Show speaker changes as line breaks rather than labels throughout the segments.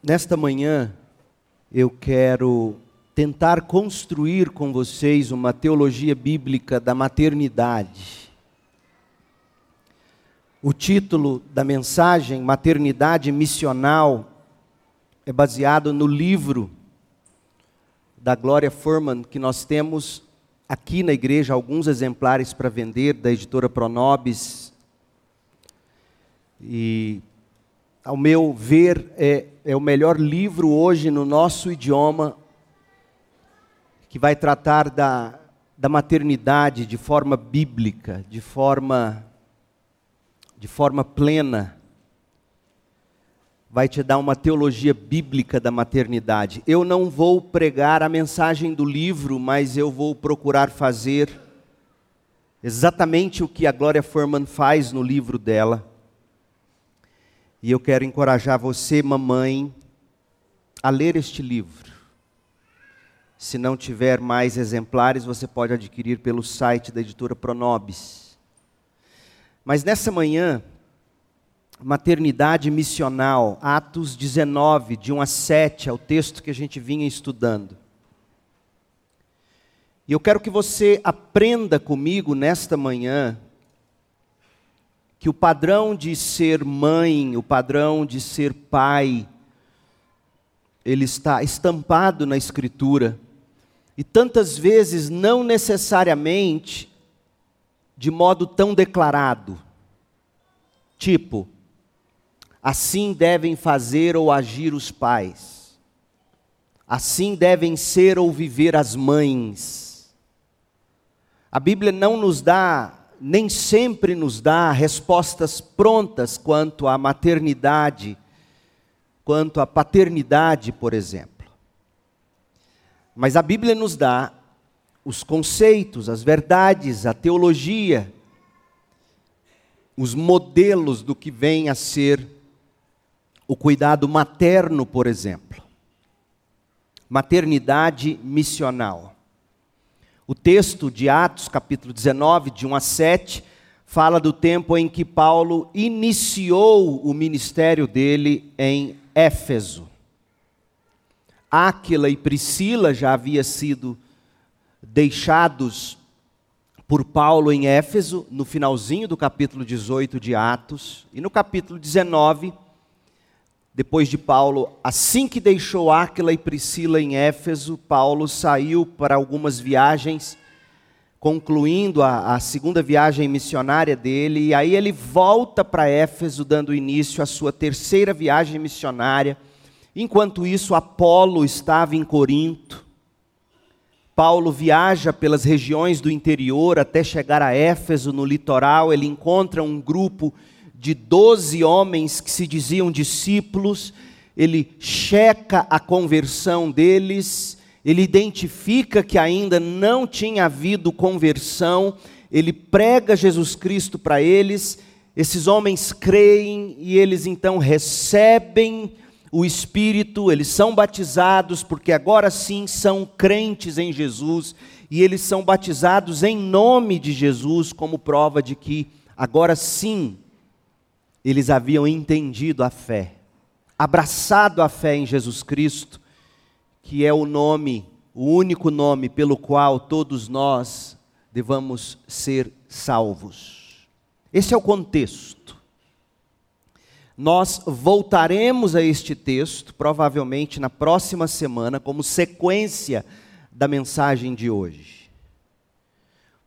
Nesta manhã, eu quero tentar construir com vocês uma teologia bíblica da maternidade. O título da mensagem, Maternidade Missional, é baseado no livro da Glória Forman, que nós temos aqui na igreja alguns exemplares para vender, da editora Pronobis. E ao meu ver, é, é o melhor livro hoje no nosso idioma que vai tratar da, da maternidade de forma bíblica, de forma, de forma plena. Vai te dar uma teologia bíblica da maternidade. Eu não vou pregar a mensagem do livro, mas eu vou procurar fazer exatamente o que a Glória Forman faz no livro dela e eu quero encorajar você, mamãe, a ler este livro. Se não tiver mais exemplares, você pode adquirir pelo site da editora Pronobis. Mas nessa manhã, maternidade missional, Atos 19, de 1 a 7, é o texto que a gente vinha estudando. E eu quero que você aprenda comigo nesta manhã que o padrão de ser mãe, o padrão de ser pai, ele está estampado na Escritura. E tantas vezes, não necessariamente de modo tão declarado. Tipo, assim devem fazer ou agir os pais, assim devem ser ou viver as mães. A Bíblia não nos dá nem sempre nos dá respostas prontas quanto à maternidade, quanto à paternidade, por exemplo. Mas a Bíblia nos dá os conceitos, as verdades, a teologia, os modelos do que vem a ser o cuidado materno, por exemplo. Maternidade missional. O texto de Atos, capítulo 19, de 1 a 7, fala do tempo em que Paulo iniciou o ministério dele em Éfeso. Áquila e Priscila já haviam sido deixados por Paulo em Éfeso, no finalzinho do capítulo 18 de Atos, e no capítulo 19, depois de Paulo, assim que deixou Áquila e Priscila em Éfeso, Paulo saiu para algumas viagens, concluindo a, a segunda viagem missionária dele, e aí ele volta para Éfeso, dando início à sua terceira viagem missionária. Enquanto isso, Apolo estava em Corinto. Paulo viaja pelas regiões do interior até chegar a Éfeso, no litoral. Ele encontra um grupo de doze homens que se diziam discípulos, ele checa a conversão deles, ele identifica que ainda não tinha havido conversão, ele prega Jesus Cristo para eles, esses homens creem e eles então recebem o Espírito, eles são batizados, porque agora sim são crentes em Jesus, e eles são batizados em nome de Jesus, como prova de que agora sim eles haviam entendido a fé, abraçado a fé em Jesus Cristo, que é o nome, o único nome pelo qual todos nós devamos ser salvos. Esse é o contexto. Nós voltaremos a este texto, provavelmente na próxima semana, como sequência da mensagem de hoje.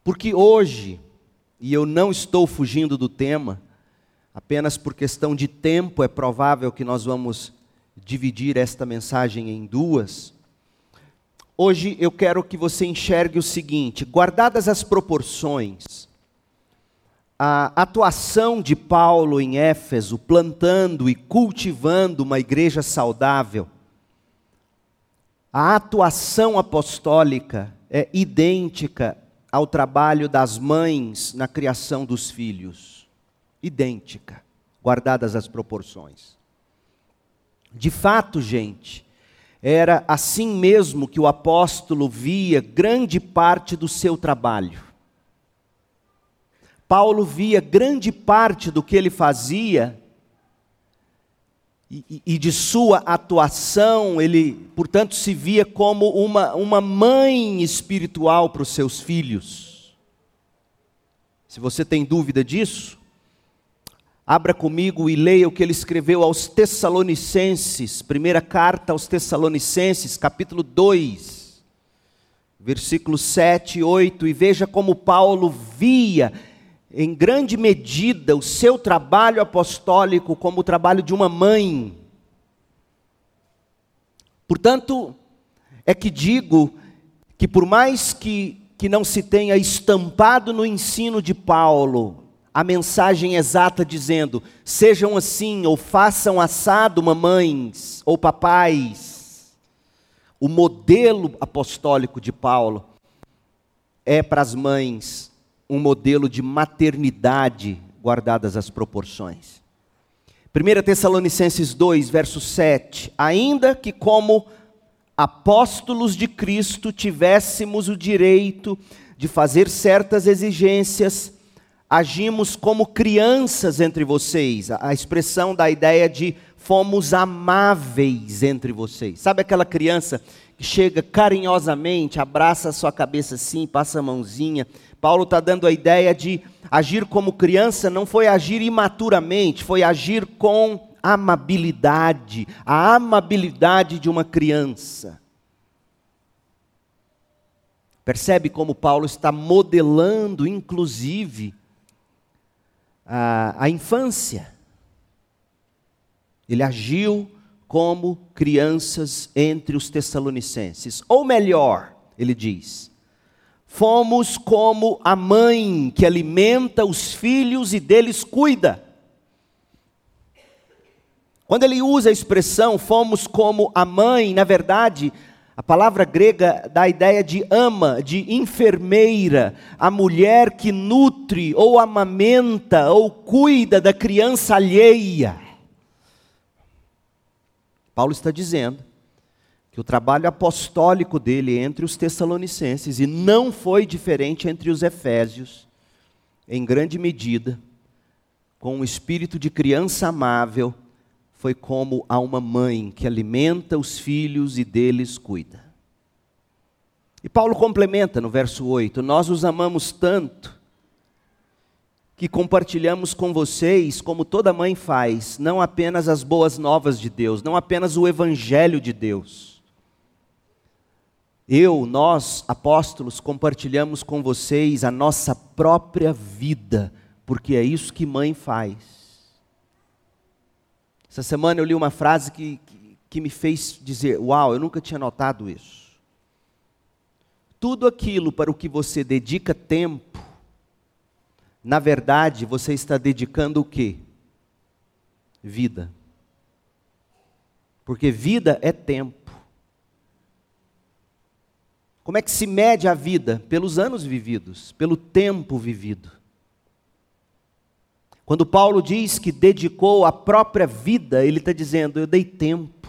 Porque hoje, e eu não estou fugindo do tema, Apenas por questão de tempo é provável que nós vamos dividir esta mensagem em duas. Hoje eu quero que você enxergue o seguinte: guardadas as proporções, a atuação de Paulo em Éfeso, plantando e cultivando uma igreja saudável, a atuação apostólica é idêntica ao trabalho das mães na criação dos filhos idêntica, guardadas as proporções. De fato, gente, era assim mesmo que o apóstolo via grande parte do seu trabalho. Paulo via grande parte do que ele fazia e, e de sua atuação, ele, portanto, se via como uma, uma mãe espiritual para os seus filhos. Se você tem dúvida disso, abra comigo e leia o que ele escreveu aos Tessalonicenses, primeira carta aos Tessalonicenses, capítulo 2, versículos 7 e 8, e veja como Paulo via em grande medida, o seu trabalho apostólico como o trabalho de uma mãe. Portanto, é que digo que, por mais que, que não se tenha estampado no ensino de Paulo a mensagem exata dizendo: sejam assim, ou façam assado, mamães ou papais, o modelo apostólico de Paulo é para as mães um modelo de maternidade guardadas as proporções. 1 Tessalonicenses 2, verso 7. Ainda que, como apóstolos de Cristo, tivéssemos o direito de fazer certas exigências, agimos como crianças entre vocês. A expressão da ideia de fomos amáveis entre vocês. Sabe aquela criança que chega carinhosamente, abraça a sua cabeça assim, passa a mãozinha, Paulo está dando a ideia de agir como criança não foi agir imaturamente, foi agir com amabilidade, a amabilidade de uma criança. Percebe como Paulo está modelando, inclusive, a, a infância. Ele agiu como crianças entre os Tessalonicenses. Ou melhor, ele diz, Fomos como a mãe que alimenta os filhos e deles cuida. Quando ele usa a expressão fomos como a mãe, na verdade, a palavra grega dá a ideia de ama, de enfermeira, a mulher que nutre ou amamenta ou cuida da criança alheia. Paulo está dizendo que o trabalho apostólico dele entre os tessalonicenses, e não foi diferente entre os efésios, em grande medida, com um espírito de criança amável, foi como a uma mãe que alimenta os filhos e deles cuida. E Paulo complementa no verso 8: Nós os amamos tanto que compartilhamos com vocês, como toda mãe faz, não apenas as boas novas de Deus, não apenas o evangelho de Deus, eu, nós, apóstolos, compartilhamos com vocês a nossa própria vida, porque é isso que mãe faz. Essa semana eu li uma frase que, que, que me fez dizer: Uau, eu nunca tinha notado isso. Tudo aquilo para o que você dedica tempo, na verdade, você está dedicando o quê? Vida. Porque vida é tempo. Como é que se mede a vida? Pelos anos vividos, pelo tempo vivido. Quando Paulo diz que dedicou a própria vida, ele está dizendo: eu dei tempo.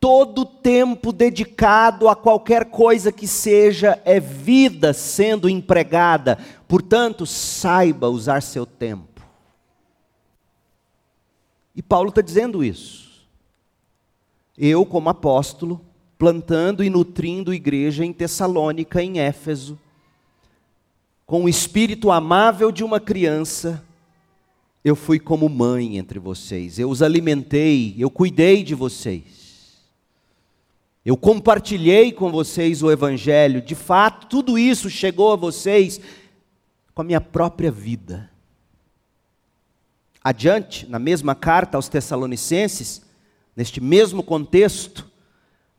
Todo tempo dedicado a qualquer coisa que seja é vida sendo empregada. Portanto, saiba usar seu tempo. E Paulo está dizendo isso. Eu, como apóstolo, plantando e nutrindo igreja em Tessalônica, em Éfeso, com o espírito amável de uma criança, eu fui como mãe entre vocês, eu os alimentei, eu cuidei de vocês, eu compartilhei com vocês o Evangelho, de fato, tudo isso chegou a vocês com a minha própria vida. Adiante, na mesma carta aos Tessalonicenses, neste mesmo contexto,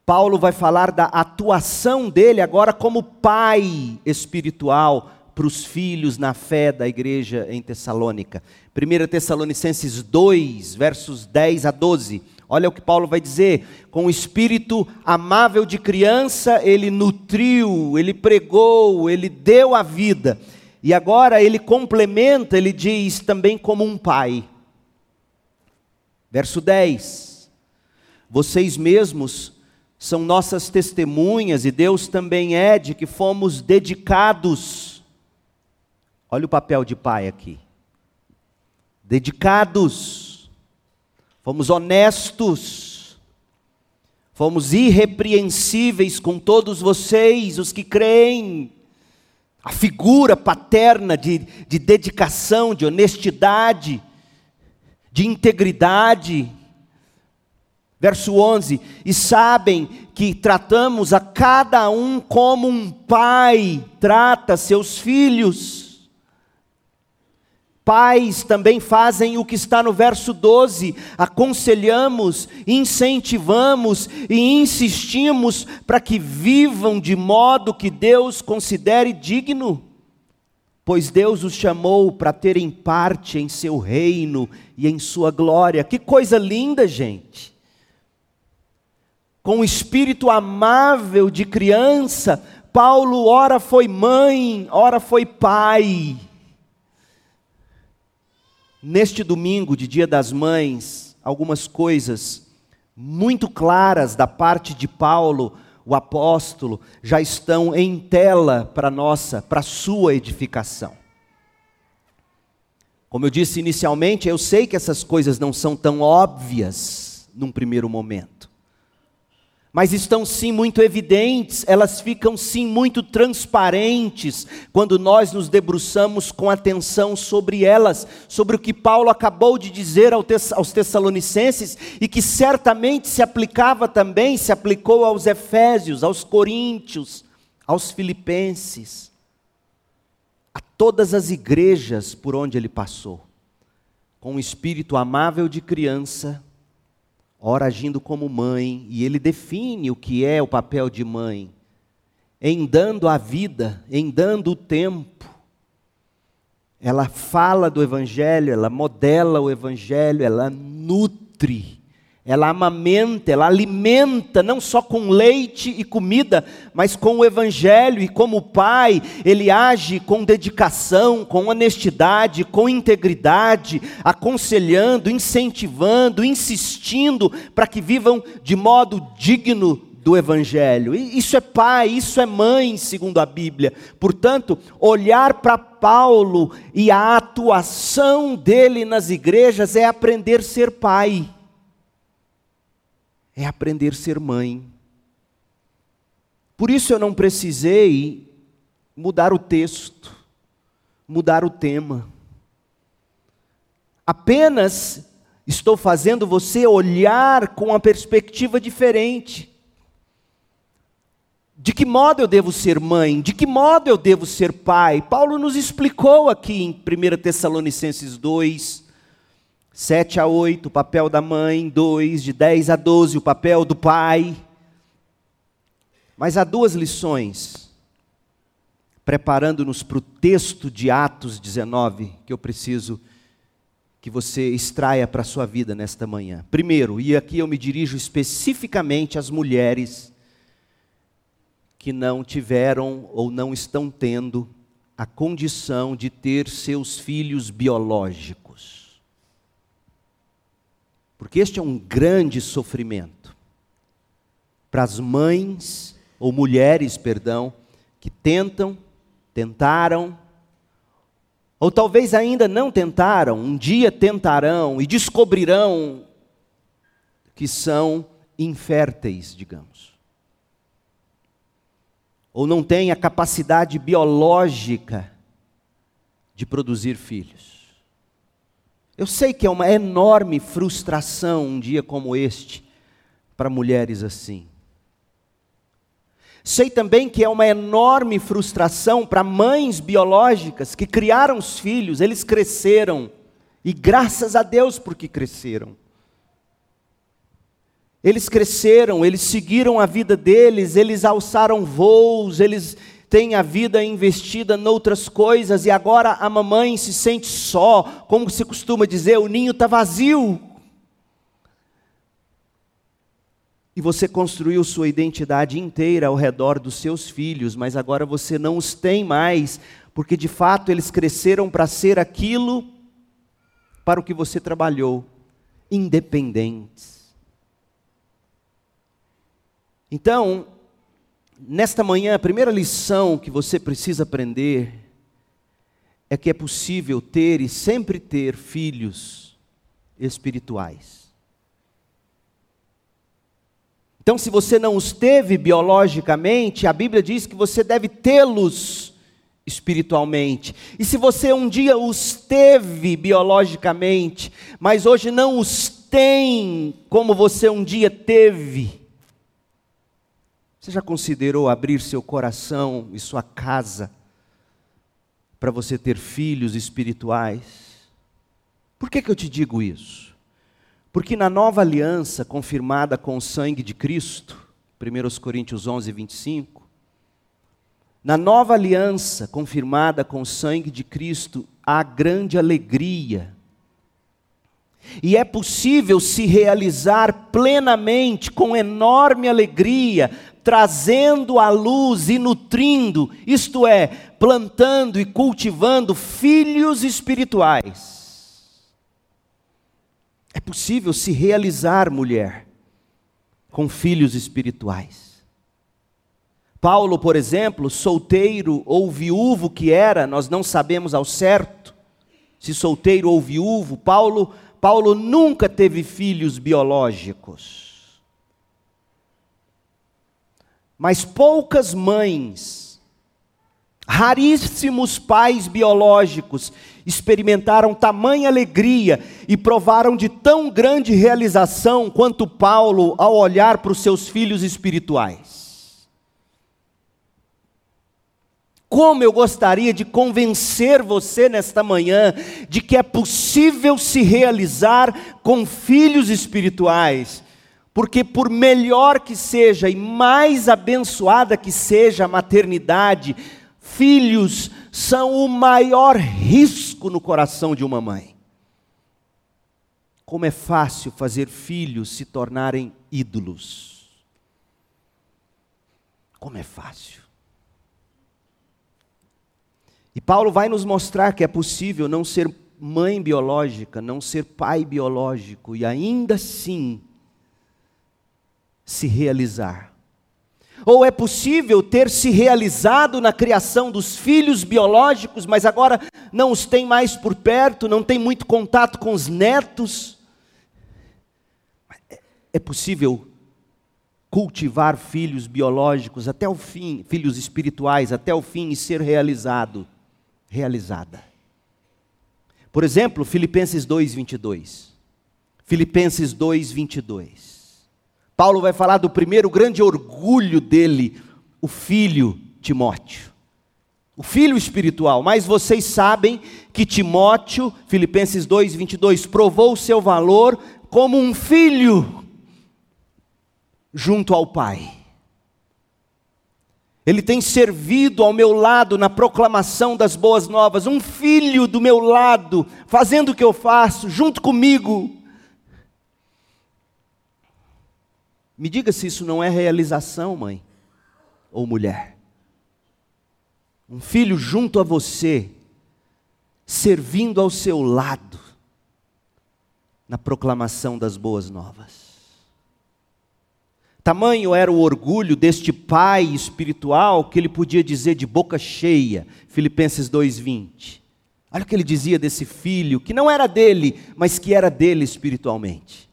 Paulo vai falar da atuação dele agora como pai espiritual para os filhos na fé da igreja em Tessalônica. 1 Tessalonicenses 2, versos 10 a 12. Olha o que Paulo vai dizer: com o espírito amável de criança, ele nutriu, ele pregou, ele deu a vida. E agora ele complementa, ele diz também como um pai. Verso 10: Vocês mesmos são nossas testemunhas e Deus também é de que fomos dedicados. Olha o papel de pai aqui. Dedicados. fomos honestos, fomos irrepreensíveis com todos vocês, os que creem. A figura paterna de, de dedicação, de honestidade, de integridade. Verso 11: E sabem que tratamos a cada um como um pai trata seus filhos. Pais também fazem o que está no verso 12: aconselhamos, incentivamos e insistimos para que vivam de modo que Deus considere digno, pois Deus os chamou para terem parte em seu reino e em sua glória. Que coisa linda, gente! Com o espírito amável de criança, Paulo, ora foi mãe, ora foi pai neste domingo de Dia das Mães, algumas coisas muito claras da parte de Paulo, o apóstolo, já estão em tela para nossa, para sua edificação. Como eu disse inicialmente, eu sei que essas coisas não são tão óbvias num primeiro momento mas estão sim muito evidentes, elas ficam sim muito transparentes quando nós nos debruçamos com atenção sobre elas, sobre o que Paulo acabou de dizer aos Tessalonicenses e que certamente se aplicava também, se aplicou aos Efésios, aos Coríntios, aos Filipenses, a todas as igrejas por onde ele passou, com um espírito amável de criança ora agindo como mãe, e ele define o que é o papel de mãe, em dando a vida, em dando o tempo. Ela fala do Evangelho, ela modela o Evangelho, ela nutre ela amamenta, ela alimenta, não só com leite e comida, mas com o Evangelho, e como pai, ele age com dedicação, com honestidade, com integridade, aconselhando, incentivando, insistindo para que vivam de modo digno do Evangelho. Isso é pai, isso é mãe, segundo a Bíblia. Portanto, olhar para Paulo e a atuação dele nas igrejas é aprender a ser pai é aprender a ser mãe. Por isso eu não precisei mudar o texto, mudar o tema. Apenas estou fazendo você olhar com uma perspectiva diferente. De que modo eu devo ser mãe? De que modo eu devo ser pai? Paulo nos explicou aqui em 1 Tessalonicenses 2, 7 a 8, o papel da mãe, 2, de 10 a 12, o papel do pai. Mas há duas lições, preparando-nos para o texto de Atos 19, que eu preciso que você extraia para a sua vida nesta manhã. Primeiro, e aqui eu me dirijo especificamente às mulheres que não tiveram ou não estão tendo a condição de ter seus filhos biológicos. Porque este é um grande sofrimento para as mães, ou mulheres, perdão, que tentam, tentaram, ou talvez ainda não tentaram, um dia tentarão e descobrirão que são inférteis, digamos. Ou não têm a capacidade biológica de produzir filhos. Eu sei que é uma enorme frustração um dia como este para mulheres assim. Sei também que é uma enorme frustração para mães biológicas que criaram os filhos, eles cresceram, e graças a Deus porque cresceram. Eles cresceram, eles seguiram a vida deles, eles alçaram voos, eles tem a vida investida noutras coisas e agora a mamãe se sente só, como se costuma dizer, o ninho está vazio. E você construiu sua identidade inteira ao redor dos seus filhos, mas agora você não os tem mais, porque de fato eles cresceram para ser aquilo para o que você trabalhou, independentes. Então, Nesta manhã, a primeira lição que você precisa aprender é que é possível ter e sempre ter filhos espirituais. Então, se você não os teve biologicamente, a Bíblia diz que você deve tê-los espiritualmente. E se você um dia os teve biologicamente, mas hoje não os tem como você um dia teve, você já considerou abrir seu coração e sua casa para você ter filhos espirituais? Por que, que eu te digo isso? Porque na nova aliança confirmada com o sangue de Cristo, 1 Coríntios 11, 25, na nova aliança confirmada com o sangue de Cristo, há grande alegria. E é possível se realizar plenamente, com enorme alegria, trazendo à luz e nutrindo, isto é, plantando e cultivando filhos espirituais. É possível se realizar, mulher, com filhos espirituais. Paulo, por exemplo, solteiro ou viúvo que era, nós não sabemos ao certo se solteiro ou viúvo, Paulo, Paulo nunca teve filhos biológicos. Mas poucas mães, raríssimos pais biológicos experimentaram tamanha alegria e provaram de tão grande realização quanto Paulo ao olhar para os seus filhos espirituais. Como eu gostaria de convencer você nesta manhã de que é possível se realizar com filhos espirituais porque, por melhor que seja e mais abençoada que seja a maternidade, filhos são o maior risco no coração de uma mãe. Como é fácil fazer filhos se tornarem ídolos. Como é fácil. E Paulo vai nos mostrar que é possível não ser mãe biológica, não ser pai biológico e ainda assim se realizar. Ou é possível ter se realizado na criação dos filhos biológicos, mas agora não os tem mais por perto, não tem muito contato com os netos. É possível cultivar filhos biológicos até o fim, filhos espirituais até o fim e ser realizado, realizada. Por exemplo, Filipenses 2:22. Filipenses 2:22. Paulo vai falar do primeiro grande orgulho dele, o filho Timóteo. O filho espiritual, mas vocês sabem que Timóteo, Filipenses 2, 22, provou o seu valor como um filho junto ao Pai. Ele tem servido ao meu lado na proclamação das boas novas, um filho do meu lado, fazendo o que eu faço, junto comigo. Me diga se isso não é realização, mãe ou mulher. Um filho junto a você, servindo ao seu lado, na proclamação das boas novas. Tamanho era o orgulho deste pai espiritual que ele podia dizer de boca cheia, Filipenses 2:20. Olha o que ele dizia desse filho, que não era dele, mas que era dele espiritualmente.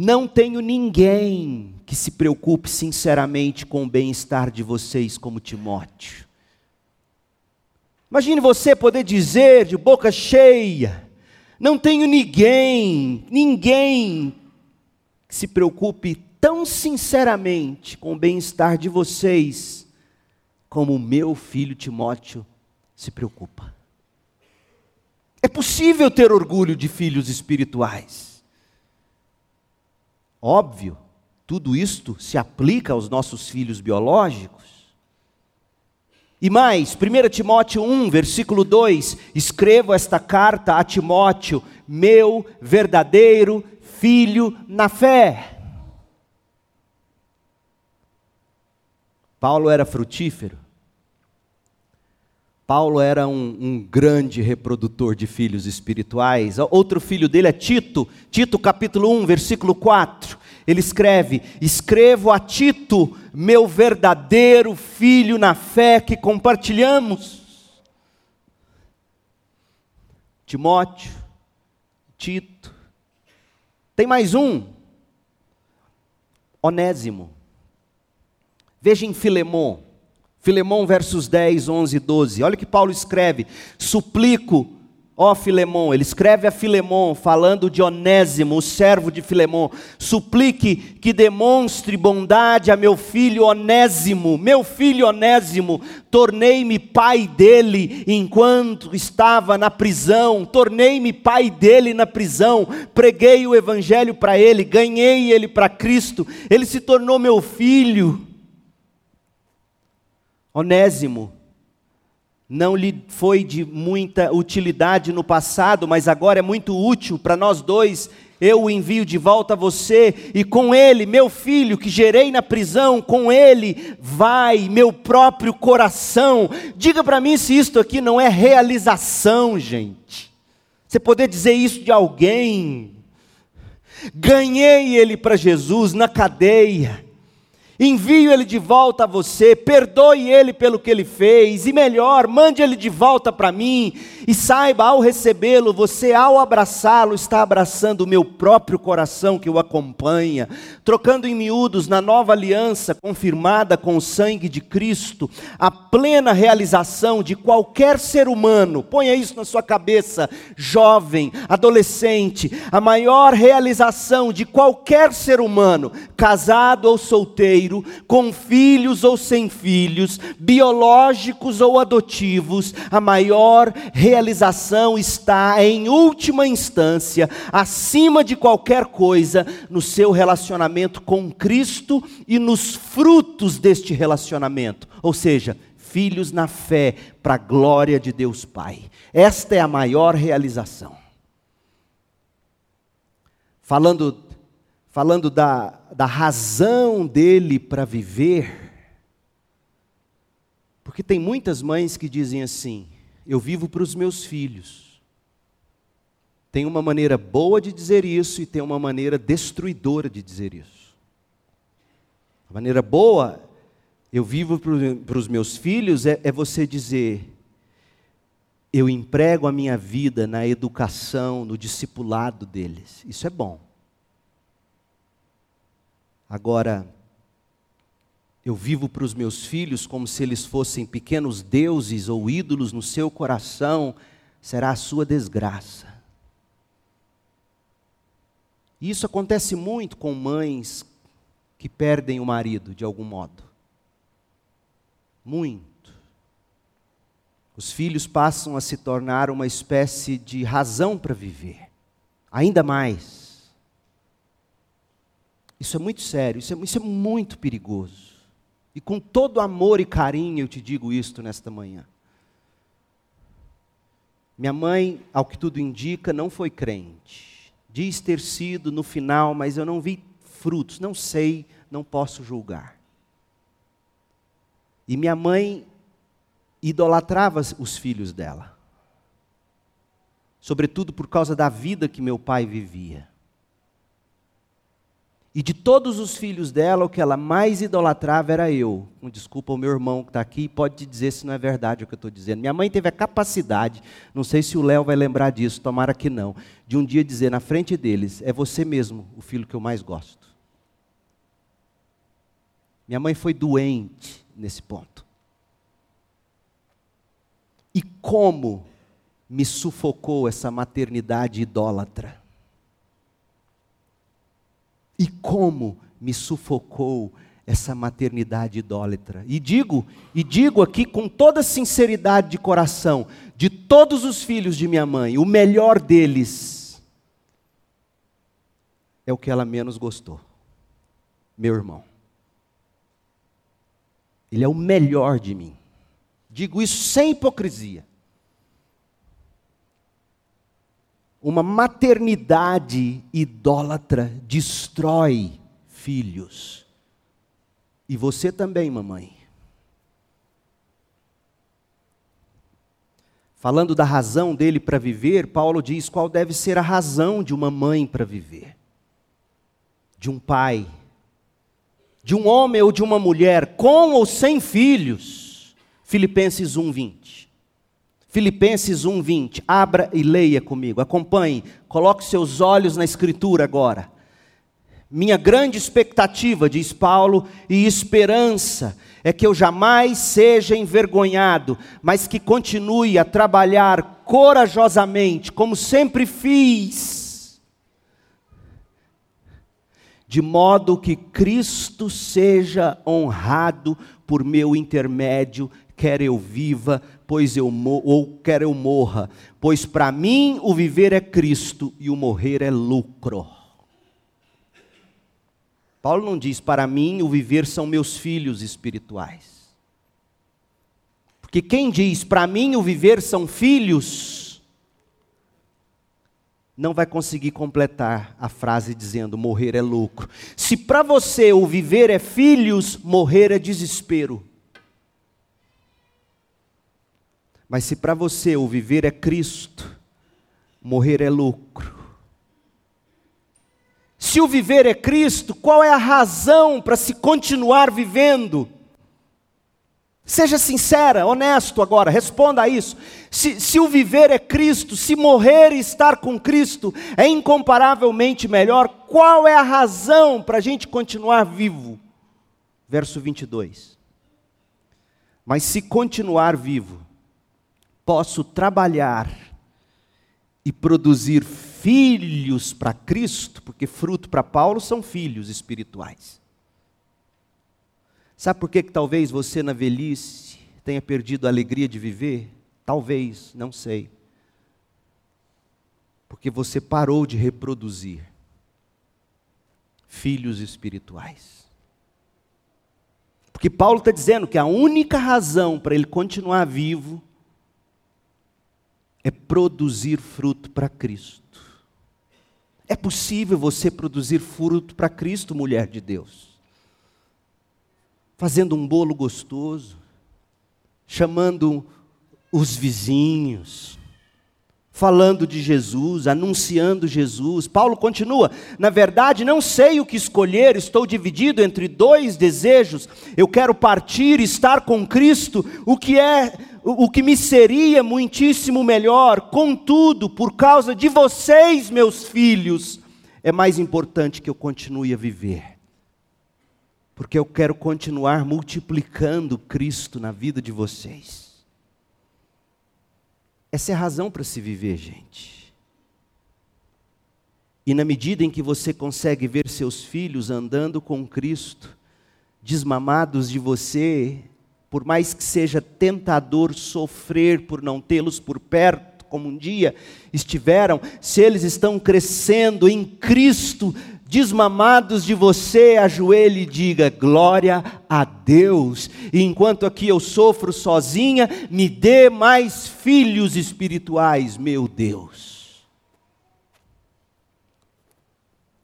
Não tenho ninguém que se preocupe sinceramente com o bem-estar de vocês, como Timóteo. Imagine você poder dizer de boca cheia: Não tenho ninguém, ninguém que se preocupe tão sinceramente com o bem-estar de vocês, como o meu filho Timóteo se preocupa. É possível ter orgulho de filhos espirituais. Óbvio, tudo isto se aplica aos nossos filhos biológicos. E mais, 1 Timóteo 1, versículo 2: escrevo esta carta a Timóteo, meu verdadeiro filho na fé. Paulo era frutífero. Paulo era um, um, grande reprodutor de filhos espirituais. Outro filho dele é Tito, Tito capítulo 1, versículo 4. Ele escreve: Escrevo a Tito, meu verdadeiro filho na fé que compartilhamos. Timóteo, Tito. Tem mais um. Onésimo. Veja em Filemon, Filemon versos 10, 11 e 12. Olha o que Paulo escreve: Suplico Ó Filemon, ele escreve a Filemon, falando de Onésimo, o servo de Filemon, suplique que demonstre bondade a meu filho Onésimo, meu filho Onésimo, tornei-me pai dele enquanto estava na prisão, tornei-me pai dele na prisão, preguei o evangelho para ele, ganhei ele para Cristo, ele se tornou meu filho. Onésimo, não lhe foi de muita utilidade no passado, mas agora é muito útil para nós dois. Eu o envio de volta a você, e com ele, meu filho, que gerei na prisão, com ele vai meu próprio coração. Diga para mim se isto aqui não é realização, gente. Você poder dizer isso de alguém. Ganhei ele para Jesus na cadeia envio ele de volta a você, perdoe ele pelo que ele fez, e melhor, mande ele de volta para mim, e saiba, ao recebê-lo, você, ao abraçá-lo, está abraçando o meu próprio coração que o acompanha, trocando em miúdos na nova aliança, confirmada com o sangue de Cristo, a plena realização de qualquer ser humano, ponha isso na sua cabeça, jovem, adolescente, a maior realização de qualquer ser humano, casado ou solteiro, com filhos ou sem filhos, biológicos ou adotivos, a maior realização está, em última instância, acima de qualquer coisa, no seu relacionamento com Cristo e nos frutos deste relacionamento, ou seja, filhos na fé, para a glória de Deus Pai. Esta é a maior realização. Falando falando da, da razão dele para viver, porque tem muitas mães que dizem assim: eu vivo para os meus filhos. Tem uma maneira boa de dizer isso e tem uma maneira destruidora de dizer isso. A maneira boa, eu vivo para os meus filhos, é, é você dizer: eu emprego a minha vida na educação, no discipulado deles. Isso é bom. Agora, eu vivo para os meus filhos como se eles fossem pequenos deuses ou ídolos no seu coração, será a sua desgraça. E isso acontece muito com mães que perdem o marido de algum modo. Muito. Os filhos passam a se tornar uma espécie de razão para viver. Ainda mais isso é muito sério, isso é, isso é muito perigoso. E com todo amor e carinho eu te digo isto nesta manhã. Minha mãe, ao que tudo indica, não foi crente. Diz ter sido no final, mas eu não vi frutos, não sei, não posso julgar. E minha mãe idolatrava os filhos dela, sobretudo por causa da vida que meu pai vivia. E de todos os filhos dela, o que ela mais idolatrava era eu. Desculpa, o meu irmão que está aqui pode te dizer se não é verdade o que eu estou dizendo. Minha mãe teve a capacidade, não sei se o Léo vai lembrar disso, tomara que não, de um dia dizer na frente deles: É você mesmo o filho que eu mais gosto. Minha mãe foi doente nesse ponto. E como me sufocou essa maternidade idólatra. E como me sufocou essa maternidade idólatra. E digo, e digo aqui com toda sinceridade de coração, de todos os filhos de minha mãe, o melhor deles é o que ela menos gostou. Meu irmão. Ele é o melhor de mim. Digo isso sem hipocrisia. Uma maternidade idólatra destrói filhos. E você também, mamãe. Falando da razão dele para viver, Paulo diz qual deve ser a razão de uma mãe para viver, de um pai, de um homem ou de uma mulher, com ou sem filhos. Filipenses 1, 20. Filipenses 1:20. Abra e leia comigo. Acompanhe. Coloque seus olhos na escritura agora. Minha grande expectativa, diz Paulo, e esperança é que eu jamais seja envergonhado, mas que continue a trabalhar corajosamente, como sempre fiz, de modo que Cristo seja honrado por meu intermédio, quer eu viva, pois eu ou quer eu morra, pois para mim o viver é Cristo e o morrer é lucro. Paulo não diz para mim o viver são meus filhos espirituais. Porque quem diz para mim o viver são filhos, não vai conseguir completar a frase dizendo morrer é lucro. Se para você o viver é filhos, morrer é desespero. Mas se para você o viver é Cristo, morrer é lucro. Se o viver é Cristo, qual é a razão para se continuar vivendo? Seja sincera, honesto agora, responda a isso. Se, se, o viver é Cristo, se morrer e estar com Cristo é incomparavelmente melhor, qual é a razão para a gente continuar vivo? Verso 22. Mas se continuar vivo, posso trabalhar e produzir filhos para Cristo, porque fruto para Paulo são filhos espirituais. Sabe por que, que talvez você na velhice tenha perdido a alegria de viver? Talvez, não sei. Porque você parou de reproduzir filhos espirituais. Porque Paulo está dizendo que a única razão para ele continuar vivo é produzir fruto para Cristo. É possível você produzir fruto para Cristo, mulher de Deus. Fazendo um bolo gostoso, chamando os vizinhos, falando de Jesus, anunciando Jesus. Paulo continua: na verdade, não sei o que escolher, estou dividido entre dois desejos. Eu quero partir, estar com Cristo, o que é o que me seria muitíssimo melhor, contudo, por causa de vocês, meus filhos, é mais importante que eu continue a viver. Porque eu quero continuar multiplicando Cristo na vida de vocês. Essa é a razão para se viver, gente. E na medida em que você consegue ver seus filhos andando com Cristo, desmamados de você, por mais que seja tentador sofrer por não tê-los por perto, como um dia estiveram, se eles estão crescendo em Cristo, desmamados de você, ajoelhe e diga: glória a Deus. E enquanto aqui eu sofro sozinha, me dê mais filhos espirituais, meu Deus.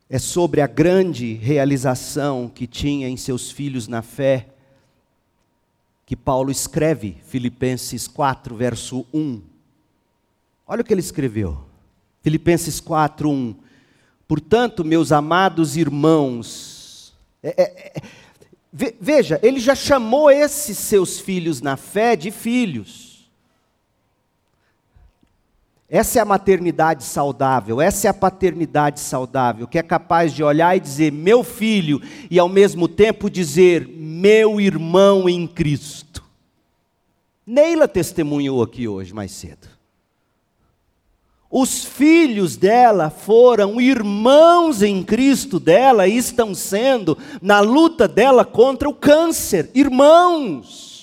É sobre a grande realização que tinha em seus filhos na fé que Paulo escreve, Filipenses 4, verso 1. Olha o que ele escreveu. Filipenses 4, 1. Portanto, meus amados irmãos, é, é, é, veja, ele já chamou esses seus filhos na fé de filhos. Essa é a maternidade saudável, essa é a paternidade saudável, que é capaz de olhar e dizer meu filho, e ao mesmo tempo dizer meu irmão em Cristo. Neila testemunhou aqui hoje mais cedo. Os filhos dela foram irmãos em Cristo dela e estão sendo na luta dela contra o câncer, irmãos.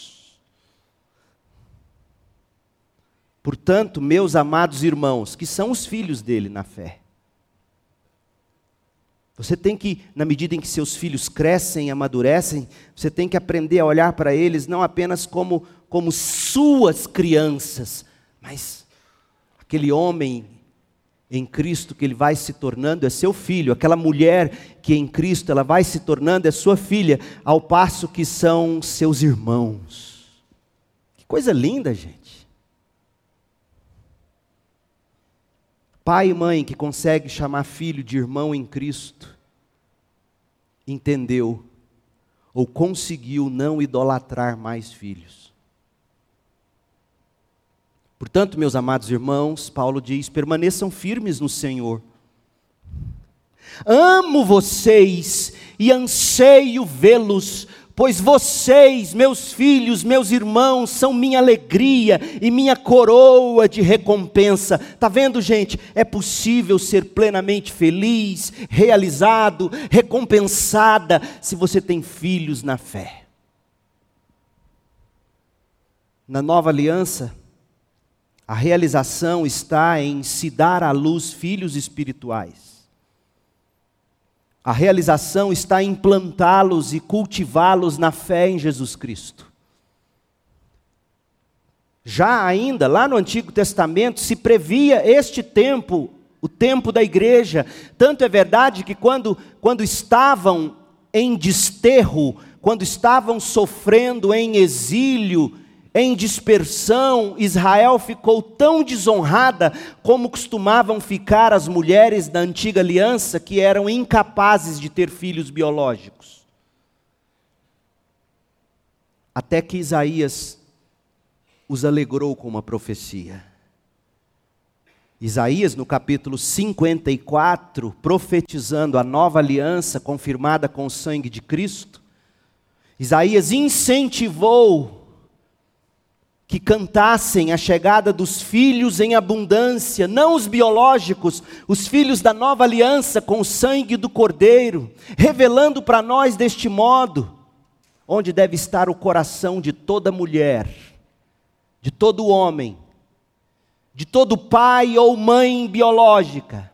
Portanto, meus amados irmãos, que são os filhos dele na fé, você tem que, na medida em que seus filhos crescem e amadurecem, você tem que aprender a olhar para eles não apenas como, como suas crianças, mas aquele homem em Cristo que ele vai se tornando é seu filho, aquela mulher que em Cristo ela vai se tornando é sua filha, ao passo que são seus irmãos. Que coisa linda, gente. Pai e mãe que consegue chamar filho de irmão em Cristo, entendeu ou conseguiu não idolatrar mais filhos. Portanto, meus amados irmãos, Paulo diz: permaneçam firmes no Senhor. Amo vocês e anseio vê-los, pois vocês, meus filhos, meus irmãos, são minha alegria e minha coroa de recompensa. Tá vendo, gente? É possível ser plenamente feliz, realizado, recompensada se você tem filhos na fé. Na nova aliança, a realização está em se dar à luz filhos espirituais. A realização está em plantá-los e cultivá-los na fé em Jesus Cristo. Já ainda, lá no Antigo Testamento, se previa este tempo, o tempo da igreja. Tanto é verdade que quando, quando estavam em desterro, quando estavam sofrendo em exílio, em dispersão, Israel ficou tão desonrada como costumavam ficar as mulheres da antiga aliança que eram incapazes de ter filhos biológicos. Até que Isaías os alegrou com uma profecia. Isaías, no capítulo 54, profetizando a nova aliança confirmada com o sangue de Cristo, Isaías incentivou que cantassem a chegada dos filhos em abundância, não os biológicos, os filhos da nova aliança com o sangue do Cordeiro, revelando para nós deste modo onde deve estar o coração de toda mulher, de todo homem, de todo pai ou mãe biológica,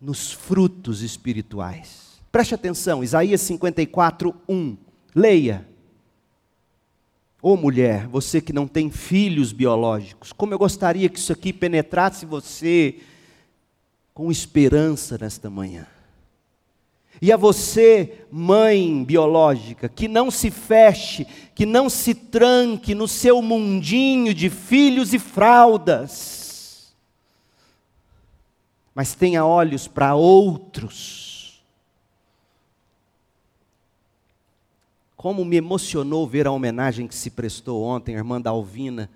nos frutos espirituais. Preste atenção, Isaías 54, 1. Leia. Ô oh, mulher, você que não tem filhos biológicos, como eu gostaria que isso aqui penetrasse você com esperança nesta manhã. E a você, mãe biológica, que não se feche, que não se tranque no seu mundinho de filhos e fraldas, mas tenha olhos para outros Como me emocionou ver a homenagem que se prestou ontem, a irmã Dalvina,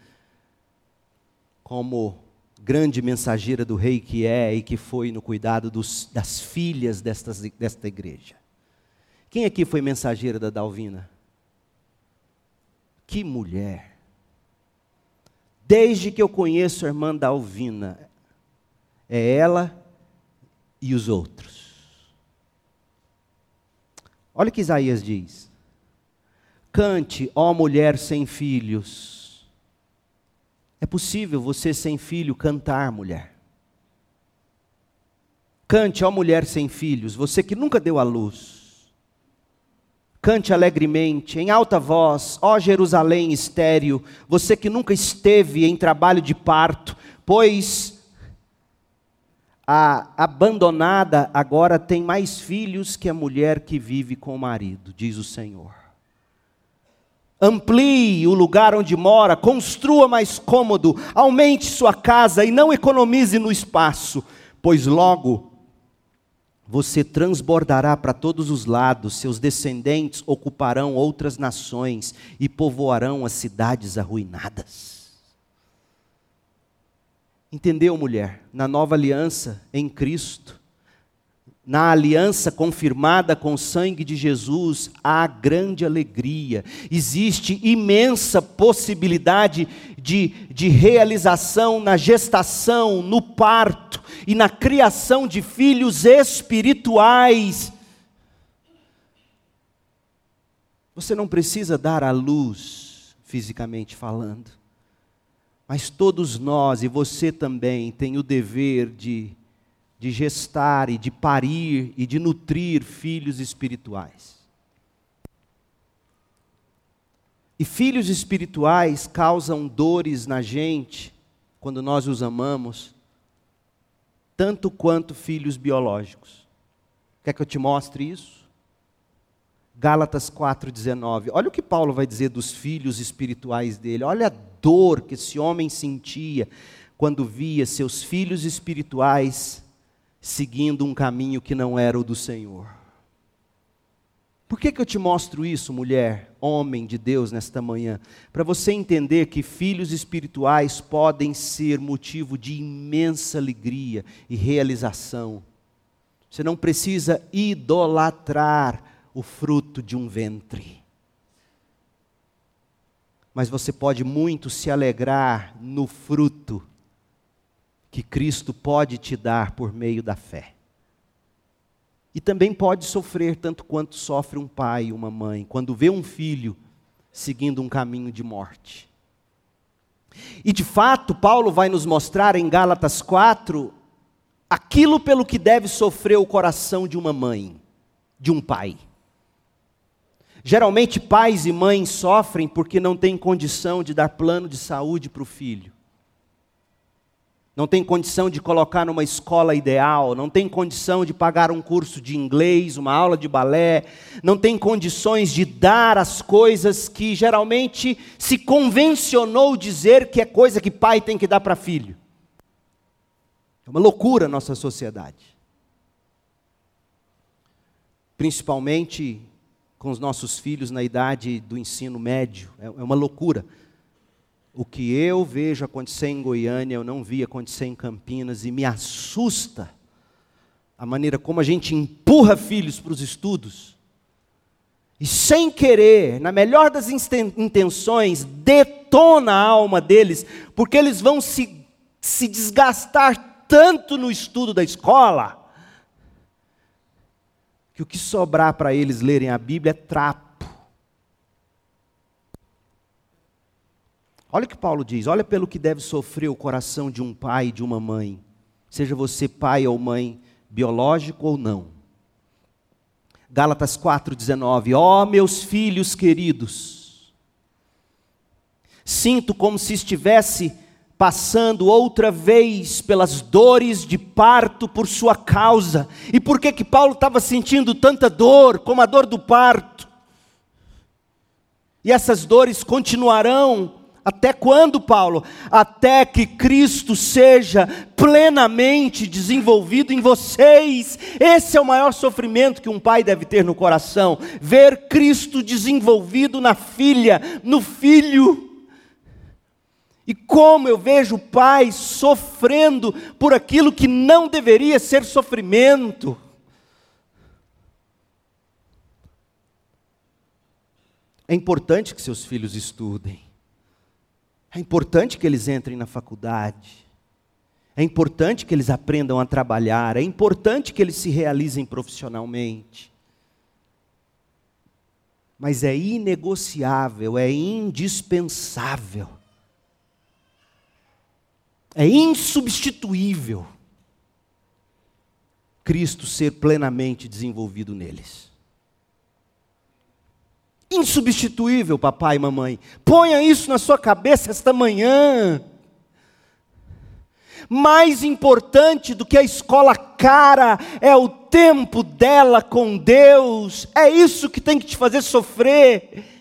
como grande mensageira do rei que é e que foi no cuidado dos, das filhas destas, desta igreja. Quem aqui foi mensageira da Dalvina? Que mulher! Desde que eu conheço a irmã Dalvina, é ela e os outros. Olha o que Isaías diz. Cante, ó mulher sem filhos. É possível você sem filho cantar, mulher. Cante, ó mulher sem filhos, você que nunca deu à luz. Cante alegremente, em alta voz, ó Jerusalém estéril, você que nunca esteve em trabalho de parto, pois a abandonada agora tem mais filhos que a mulher que vive com o marido, diz o Senhor. Amplie o lugar onde mora, construa mais cômodo, aumente sua casa e não economize no espaço, pois logo você transbordará para todos os lados, seus descendentes ocuparão outras nações e povoarão as cidades arruinadas. Entendeu, mulher? Na nova aliança em Cristo, na aliança confirmada com o sangue de Jesus, há grande alegria. Existe imensa possibilidade de, de realização na gestação, no parto e na criação de filhos espirituais. Você não precisa dar à luz, fisicamente falando, mas todos nós, e você também, tem o dever de de gestar e de parir e de nutrir filhos espirituais. E filhos espirituais causam dores na gente quando nós os amamos, tanto quanto filhos biológicos. Quer que eu te mostre isso? Gálatas 4,19. Olha o que Paulo vai dizer dos filhos espirituais dele. Olha a dor que esse homem sentia quando via seus filhos espirituais seguindo um caminho que não era o do Senhor. Por que, que eu te mostro isso, mulher, homem de Deus, nesta manhã? Para você entender que filhos espirituais podem ser motivo de imensa alegria e realização. Você não precisa idolatrar o fruto de um ventre. Mas você pode muito se alegrar no fruto que Cristo pode te dar por meio da fé. E também pode sofrer tanto quanto sofre um pai uma mãe, quando vê um filho seguindo um caminho de morte. E de fato, Paulo vai nos mostrar em Gálatas 4 aquilo pelo que deve sofrer o coração de uma mãe, de um pai. Geralmente, pais e mães sofrem porque não têm condição de dar plano de saúde para o filho. Não tem condição de colocar numa escola ideal, não tem condição de pagar um curso de inglês, uma aula de balé, não tem condições de dar as coisas que geralmente se convencionou dizer que é coisa que pai tem que dar para filho. É uma loucura a nossa sociedade. Principalmente com os nossos filhos na idade do ensino médio. É, é uma loucura. O que eu vejo acontecer em Goiânia, eu não vi acontecer em Campinas e me assusta a maneira como a gente empurra filhos para os estudos e, sem querer, na melhor das intenções, detona a alma deles, porque eles vão se, se desgastar tanto no estudo da escola que o que sobrar para eles lerem a Bíblia é trapo. Olha o que Paulo diz: olha pelo que deve sofrer o coração de um pai e de uma mãe, seja você pai ou mãe, biológico ou não. Gálatas 4,19: Ó oh, meus filhos queridos, sinto como se estivesse passando outra vez pelas dores de parto por sua causa. E por que que Paulo estava sentindo tanta dor, como a dor do parto? E essas dores continuarão até quando, Paulo? Até que Cristo seja plenamente desenvolvido em vocês. Esse é o maior sofrimento que um pai deve ter no coração: ver Cristo desenvolvido na filha, no filho. E como eu vejo pais sofrendo por aquilo que não deveria ser sofrimento. É importante que seus filhos estudem. É importante que eles entrem na faculdade. É importante que eles aprendam a trabalhar. É importante que eles se realizem profissionalmente. Mas é inegociável, é indispensável é insubstituível Cristo ser plenamente desenvolvido neles. Insubstituível, papai e mamãe. Ponha isso na sua cabeça esta manhã. Mais importante do que a escola cara é o tempo dela com Deus. É isso que tem que te fazer sofrer.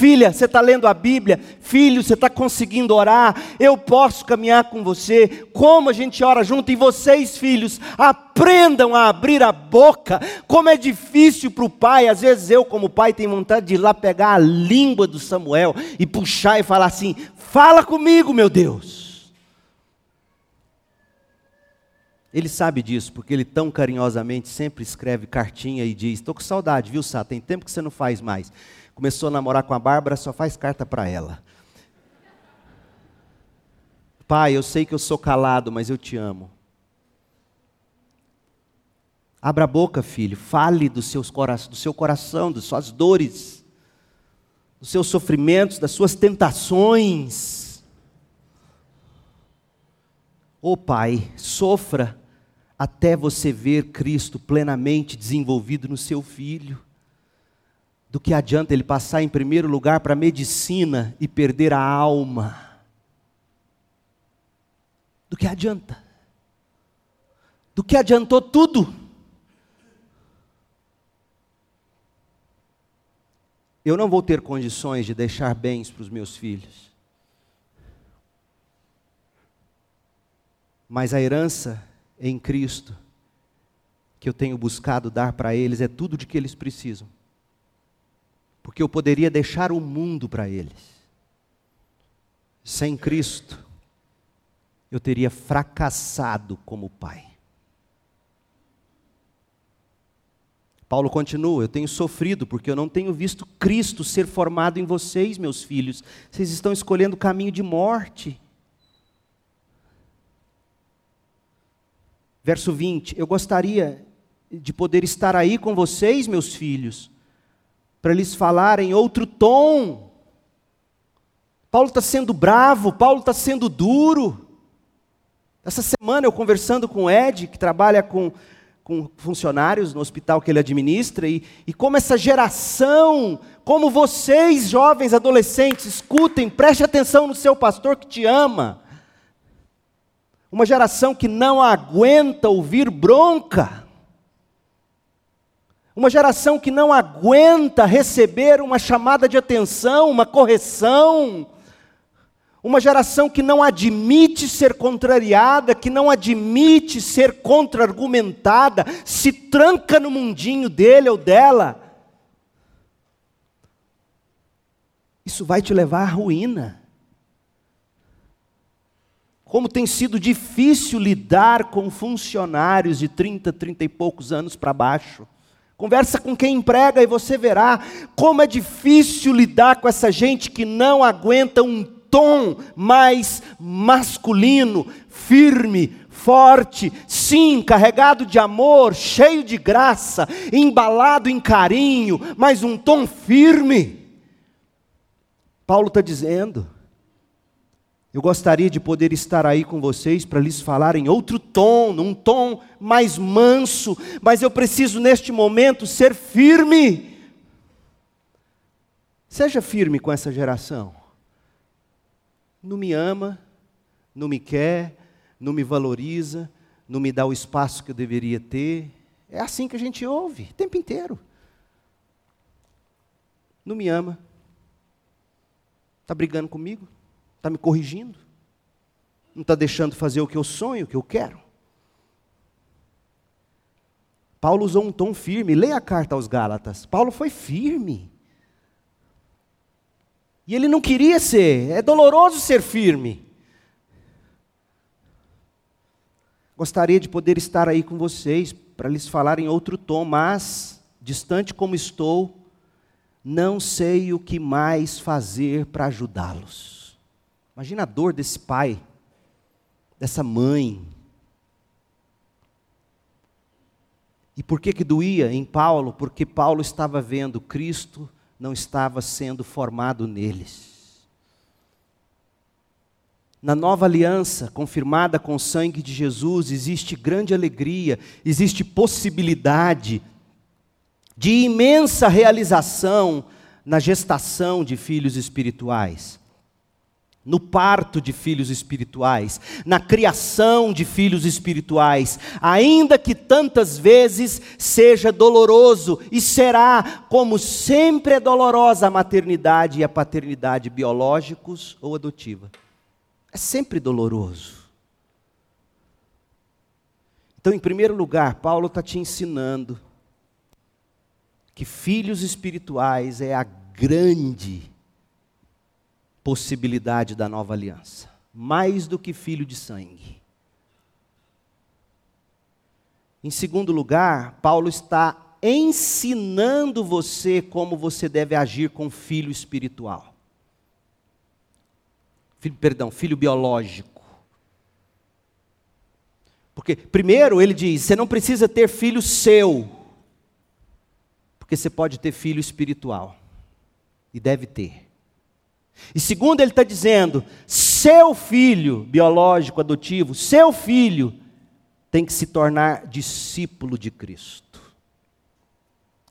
Filha, você está lendo a Bíblia? Filho, você está conseguindo orar? Eu posso caminhar com você? Como a gente ora junto? E vocês, filhos, aprendam a abrir a boca. Como é difícil para o pai. Às vezes eu, como pai, tenho vontade de ir lá pegar a língua do Samuel e puxar e falar assim: Fala comigo, meu Deus. Ele sabe disso, porque ele tão carinhosamente sempre escreve cartinha e diz: Estou com saudade, viu, Sá? Tem tempo que você não faz mais começou a namorar com a Bárbara, só faz carta para ela. Pai, eu sei que eu sou calado, mas eu te amo. Abra a boca, filho, fale dos seus do seu coração, das suas dores, dos seus sofrimentos, das suas tentações. Ô oh, Pai, sofra até você ver Cristo plenamente desenvolvido no seu filho do que adianta ele passar em primeiro lugar para a medicina e perder a alma. Do que adianta? Do que adiantou tudo? Eu não vou ter condições de deixar bens para os meus filhos. Mas a herança em Cristo que eu tenho buscado dar para eles é tudo de que eles precisam porque eu poderia deixar o mundo para eles. Sem Cristo, eu teria fracassado como pai. Paulo continua: Eu tenho sofrido porque eu não tenho visto Cristo ser formado em vocês, meus filhos. Vocês estão escolhendo o caminho de morte. Verso 20: Eu gostaria de poder estar aí com vocês, meus filhos, para lhes falar em outro tom. Paulo está sendo bravo, Paulo está sendo duro. Essa semana eu conversando com o Ed, que trabalha com, com funcionários no hospital que ele administra, e, e como essa geração, como vocês, jovens adolescentes, escutem, preste atenção no seu pastor que te ama. Uma geração que não aguenta ouvir bronca. Uma geração que não aguenta receber uma chamada de atenção, uma correção. Uma geração que não admite ser contrariada, que não admite ser contra-argumentada, se tranca no mundinho dele ou dela. Isso vai te levar à ruína. Como tem sido difícil lidar com funcionários de 30, 30 e poucos anos para baixo. Conversa com quem emprega e você verá como é difícil lidar com essa gente que não aguenta um tom mais masculino, firme, forte, sim, carregado de amor, cheio de graça, embalado em carinho, mas um tom firme. Paulo está dizendo eu gostaria de poder estar aí com vocês para lhes falar em outro tom, num tom mais manso, mas eu preciso neste momento ser firme. Seja firme com essa geração. Não me ama, não me quer, não me valoriza, não me dá o espaço que eu deveria ter. É assim que a gente ouve o tempo inteiro. Não me ama. Está brigando comigo? Está me corrigindo? Não está deixando fazer o que eu sonho, o que eu quero? Paulo usou um tom firme. Leia a carta aos Gálatas. Paulo foi firme. E ele não queria ser. É doloroso ser firme. Gostaria de poder estar aí com vocês para lhes falar em outro tom, mas, distante como estou, não sei o que mais fazer para ajudá-los. Imagina a dor desse pai, dessa mãe. E por que que doía em Paulo? Porque Paulo estava vendo Cristo não estava sendo formado neles. Na nova aliança, confirmada com o sangue de Jesus, existe grande alegria, existe possibilidade de imensa realização na gestação de filhos espirituais no parto de filhos espirituais, na criação de filhos espirituais, ainda que tantas vezes seja doloroso e será, como sempre é dolorosa a maternidade e a paternidade biológicos ou adotiva. É sempre doloroso. Então, em primeiro lugar, Paulo está te ensinando que filhos espirituais é a grande possibilidade da nova aliança, mais do que filho de sangue. Em segundo lugar, Paulo está ensinando você como você deve agir com filho espiritual. Filho, perdão, filho biológico. Porque, primeiro, ele diz: você não precisa ter filho seu, porque você pode ter filho espiritual, e deve ter. E segundo, ele está dizendo: seu filho biológico, adotivo, seu filho, tem que se tornar discípulo de Cristo.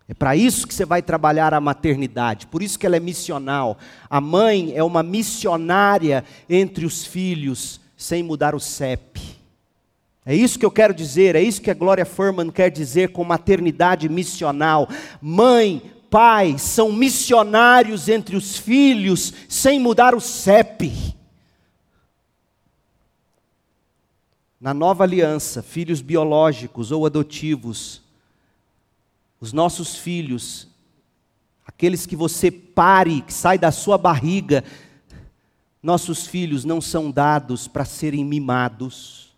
É para isso que você vai trabalhar a maternidade, por isso que ela é missional. A mãe é uma missionária entre os filhos, sem mudar o CEP. É isso que eu quero dizer, é isso que a Glória Furman quer dizer com maternidade missional. Mãe, pai são missionários entre os filhos sem mudar o CEP. Na nova aliança, filhos biológicos ou adotivos, os nossos filhos, aqueles que você pare, que sai da sua barriga, nossos filhos não são dados para serem mimados,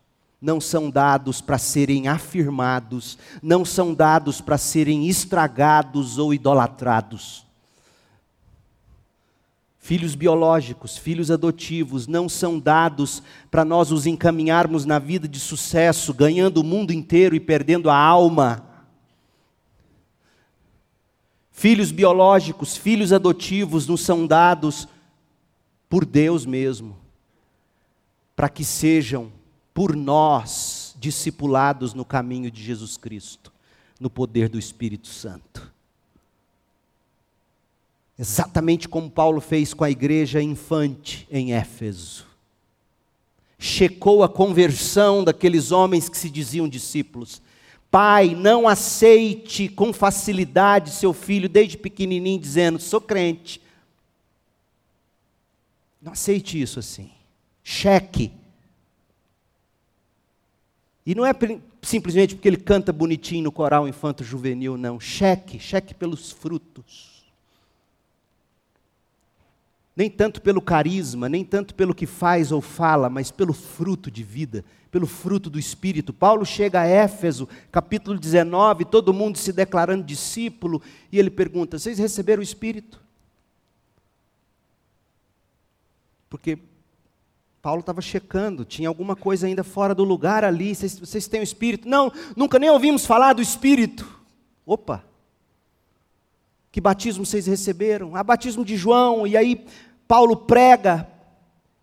não são dados para serem afirmados, não são dados para serem estragados ou idolatrados. Filhos biológicos, filhos adotivos, não são dados para nós os encaminharmos na vida de sucesso, ganhando o mundo inteiro e perdendo a alma. Filhos biológicos, filhos adotivos nos são dados por Deus mesmo, para que sejam por nós discipulados no caminho de Jesus Cristo, no poder do Espírito Santo. Exatamente como Paulo fez com a igreja infante em Éfeso. Checou a conversão daqueles homens que se diziam discípulos Pai, não aceite com facilidade seu filho desde pequenininho dizendo: sou crente. Não aceite isso assim. Cheque. E não é simplesmente porque ele canta bonitinho no coral infanto juvenil, não. Cheque, cheque pelos frutos. Nem tanto pelo carisma, nem tanto pelo que faz ou fala, mas pelo fruto de vida pelo fruto do Espírito. Paulo chega a Éfeso, capítulo 19, todo mundo se declarando discípulo, e ele pergunta: Vocês receberam o Espírito? Porque Paulo estava checando, tinha alguma coisa ainda fora do lugar ali. Vocês, vocês têm o Espírito? Não, nunca nem ouvimos falar do Espírito. Opa! Que batismo vocês receberam? Ah, batismo de João. E aí Paulo prega,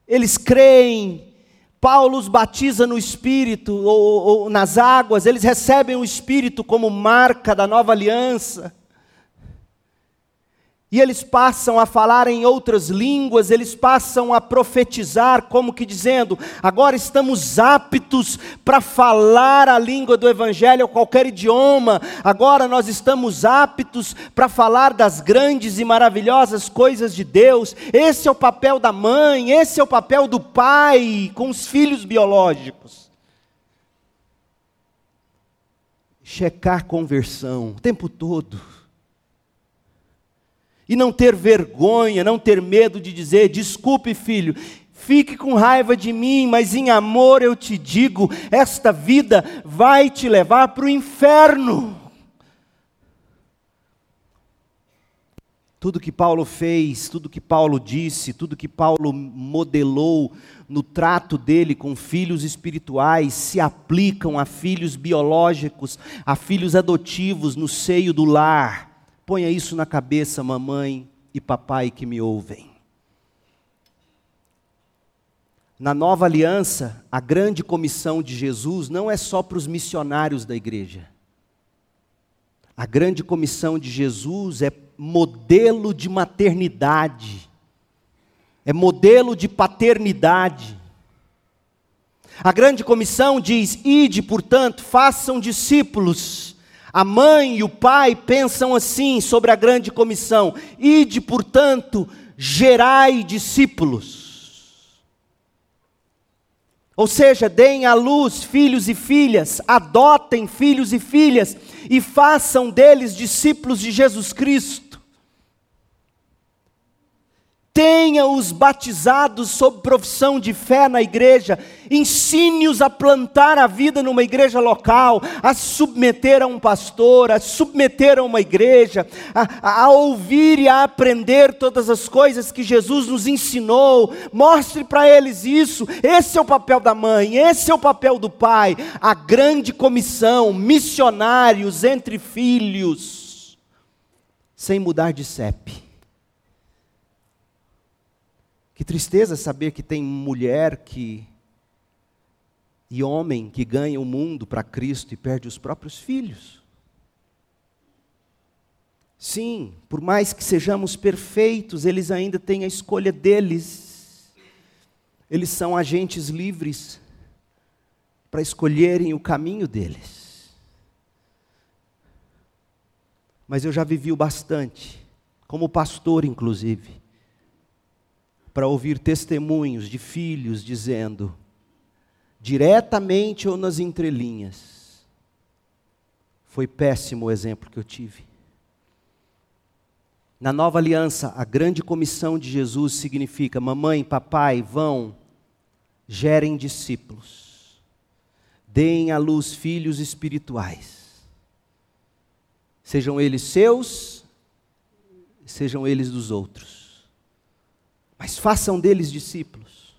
eles creem, Paulo os batiza no Espírito ou, ou, nas águas, eles recebem o Espírito como marca da nova aliança. E eles passam a falar em outras línguas, eles passam a profetizar, como que dizendo: agora estamos aptos para falar a língua do Evangelho ou qualquer idioma, agora nós estamos aptos para falar das grandes e maravilhosas coisas de Deus. Esse é o papel da mãe, esse é o papel do pai com os filhos biológicos. Checar conversão o tempo todo e não ter vergonha, não ter medo de dizer: desculpe, filho, fique com raiva de mim, mas em amor eu te digo: esta vida vai te levar para o inferno. Tudo que Paulo fez, tudo que Paulo disse, tudo que Paulo modelou no trato dele com filhos espirituais se aplicam a filhos biológicos, a filhos adotivos no seio do lar. Ponha isso na cabeça, mamãe e papai que me ouvem. Na nova aliança, a grande comissão de Jesus não é só para os missionários da igreja. A grande comissão de Jesus é modelo de maternidade, é modelo de paternidade. A grande comissão diz: ide, portanto, façam discípulos a mãe e o pai pensam assim sobre a grande comissão: ide, portanto, gerai discípulos. Ou seja, deem à luz filhos e filhas, adotem filhos e filhas e façam deles discípulos de Jesus Cristo tenha-os batizados sob profissão de fé na igreja, ensine-os a plantar a vida numa igreja local, a submeter a um pastor, a submeter a uma igreja, a, a ouvir e a aprender todas as coisas que Jesus nos ensinou, mostre para eles isso. Esse é o papel da mãe, esse é o papel do pai, a grande comissão, missionários entre filhos, sem mudar de CEP que tristeza saber que tem mulher que e homem que ganha o mundo para Cristo e perde os próprios filhos. Sim, por mais que sejamos perfeitos, eles ainda têm a escolha deles. Eles são agentes livres para escolherem o caminho deles. Mas eu já vivi o bastante, como pastor, inclusive para ouvir testemunhos de filhos dizendo, diretamente ou nas entrelinhas, foi péssimo o exemplo que eu tive. Na nova aliança, a grande comissão de Jesus significa: mamãe, papai, vão, gerem discípulos. deem à luz filhos espirituais. Sejam eles seus, sejam eles dos outros. Mas façam deles discípulos.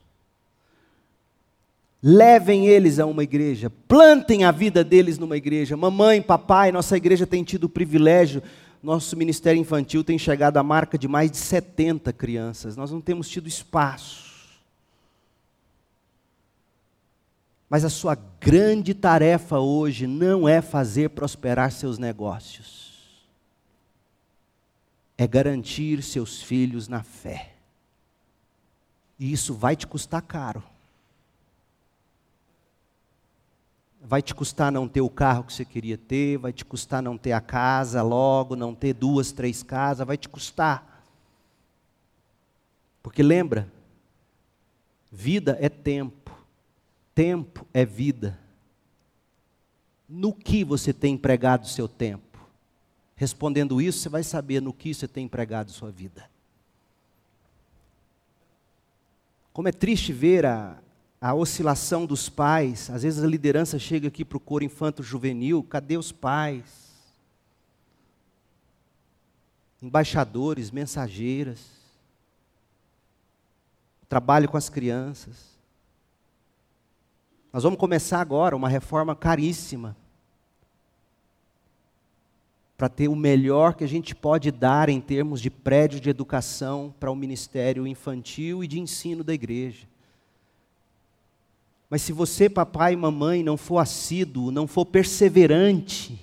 Levem eles a uma igreja, plantem a vida deles numa igreja. Mamãe, papai, nossa igreja tem tido o privilégio, nosso ministério infantil tem chegado à marca de mais de 70 crianças. Nós não temos tido espaço. Mas a sua grande tarefa hoje não é fazer prosperar seus negócios, é garantir seus filhos na fé. E isso vai te custar caro. Vai te custar não ter o carro que você queria ter, vai te custar não ter a casa logo, não ter duas, três casas, vai te custar. Porque lembra, vida é tempo, tempo é vida. No que você tem empregado o seu tempo? Respondendo isso, você vai saber no que você tem empregado sua vida. Como é triste ver a, a oscilação dos pais. Às vezes a liderança chega aqui para o coro infanto-juvenil, cadê os pais? Embaixadores, mensageiras. Trabalho com as crianças. Nós vamos começar agora uma reforma caríssima para ter o melhor que a gente pode dar em termos de prédio de educação para o ministério infantil e de ensino da igreja. Mas se você, papai e mamãe, não for assíduo, não for perseverante,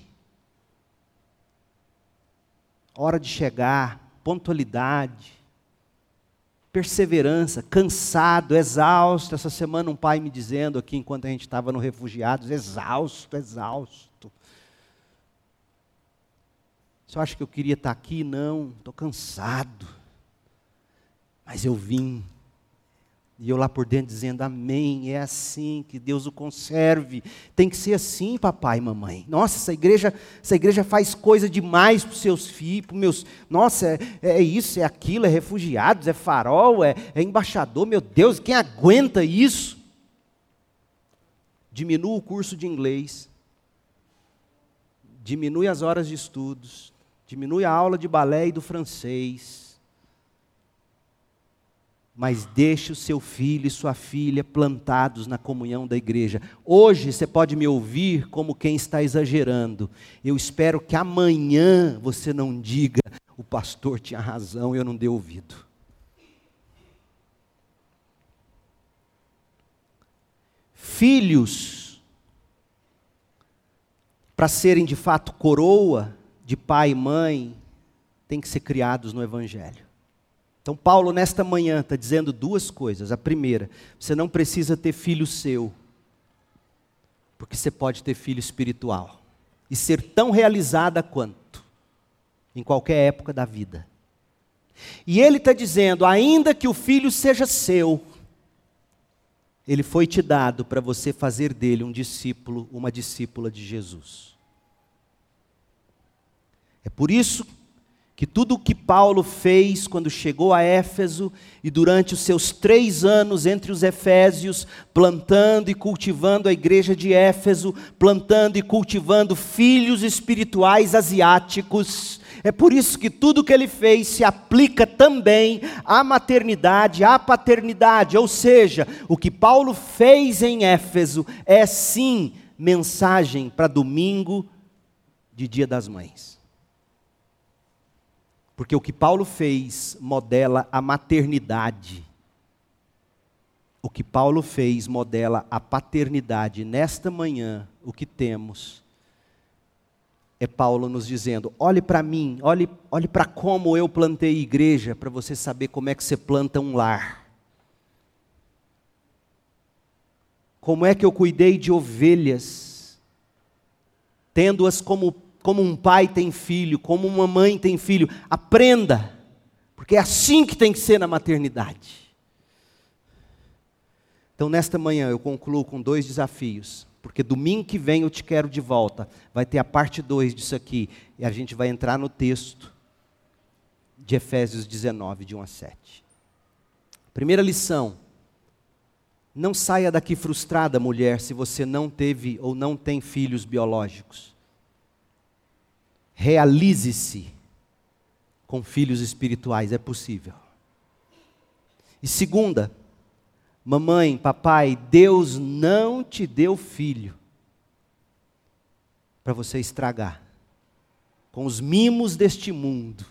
hora de chegar, pontualidade, perseverança, cansado, exausto. Essa semana um pai me dizendo aqui, enquanto a gente estava no refugiados, exausto, exausto. Você acha que eu queria estar aqui? Não, estou cansado. Mas eu vim e eu lá por dentro dizendo, amém, é assim, que Deus o conserve. Tem que ser assim, papai e mamãe. Nossa, essa igreja, essa igreja faz coisa demais para os seus filhos, para meus. Nossa, é, é, isso, é aquilo, é refugiados, é farol, é, é embaixador, meu Deus, quem aguenta isso? Diminua o curso de inglês, diminui as horas de estudos, diminui a aula de balé e do francês mas deixe o seu filho e sua filha plantados na comunhão da igreja. Hoje você pode me ouvir como quem está exagerando. Eu espero que amanhã você não diga: o pastor tinha razão, eu não dei ouvido. Filhos, para serem de fato coroa de pai e mãe, têm que ser criados no Evangelho. Então, Paulo, nesta manhã, está dizendo duas coisas. A primeira, você não precisa ter filho seu, porque você pode ter filho espiritual e ser tão realizada quanto, em qualquer época da vida. E ele está dizendo: ainda que o filho seja seu, ele foi te dado para você fazer dele um discípulo, uma discípula de Jesus. É por isso que tudo o que Paulo fez quando chegou a Éfeso e durante os seus três anos entre os Efésios, plantando e cultivando a igreja de Éfeso, plantando e cultivando filhos espirituais asiáticos, é por isso que tudo que ele fez se aplica também à maternidade, à paternidade, ou seja, o que Paulo fez em Éfeso é sim mensagem para domingo de Dia das Mães. Porque o que Paulo fez modela a maternidade. O que Paulo fez modela a paternidade. Nesta manhã, o que temos é Paulo nos dizendo: olhe para mim, olhe, olhe para como eu plantei igreja, para você saber como é que você planta um lar. Como é que eu cuidei de ovelhas, tendo-as como como um pai tem filho, como uma mãe tem filho. Aprenda, porque é assim que tem que ser na maternidade. Então, nesta manhã, eu concluo com dois desafios, porque domingo que vem eu te quero de volta. Vai ter a parte 2 disso aqui, e a gente vai entrar no texto de Efésios 19, de 1 a 7. Primeira lição: Não saia daqui frustrada, mulher, se você não teve ou não tem filhos biológicos. Realize-se com filhos espirituais, é possível. E segunda, mamãe, papai, Deus não te deu filho para você estragar com os mimos deste mundo,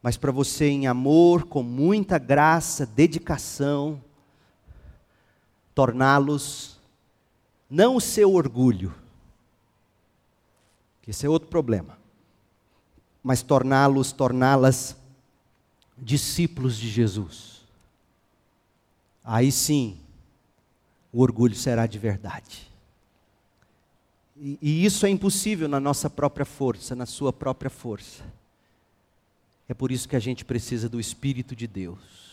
mas para você, em amor, com muita graça, dedicação, torná-los não o seu orgulho, que esse é outro problema, mas torná-los, torná-las discípulos de Jesus. Aí sim, o orgulho será de verdade. E, e isso é impossível na nossa própria força, na sua própria força. É por isso que a gente precisa do Espírito de Deus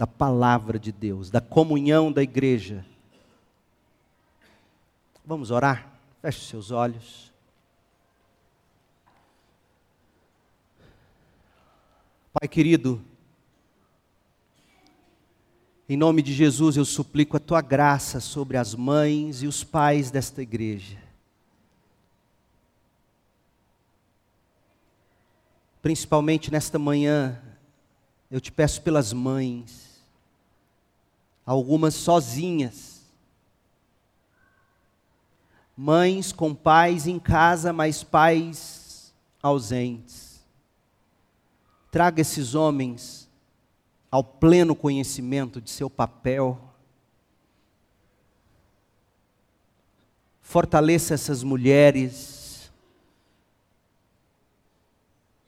da palavra de Deus, da comunhão da igreja. Vamos orar? Feche seus olhos. Pai querido, em nome de Jesus eu suplico a tua graça sobre as mães e os pais desta igreja. Principalmente nesta manhã, eu te peço pelas mães, algumas sozinhas. Mães com pais em casa, mas pais ausentes. Traga esses homens ao pleno conhecimento de seu papel. Fortaleça essas mulheres.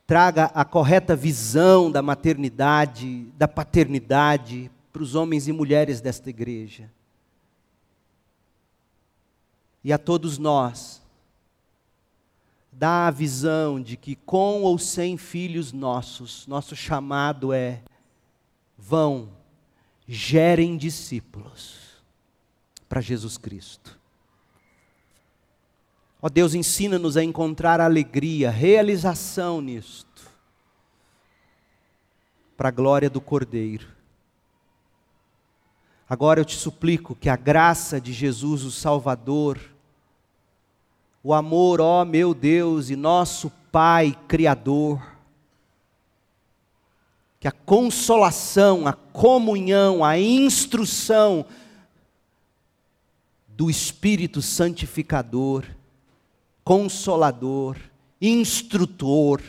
Traga a correta visão da maternidade, da paternidade, para os homens e mulheres desta igreja. E a todos nós, dá a visão de que com ou sem filhos nossos, nosso chamado é: vão, gerem discípulos para Jesus Cristo. Ó Deus, ensina-nos a encontrar alegria, realização nisto, para a glória do Cordeiro Agora eu te suplico que a graça de Jesus, o Salvador, o amor, ó meu Deus e nosso Pai Criador, que a consolação, a comunhão, a instrução do Espírito Santificador, Consolador, Instrutor,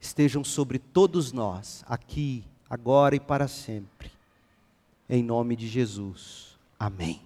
estejam sobre todos nós, aqui, agora e para sempre em nome de Jesus. Amém.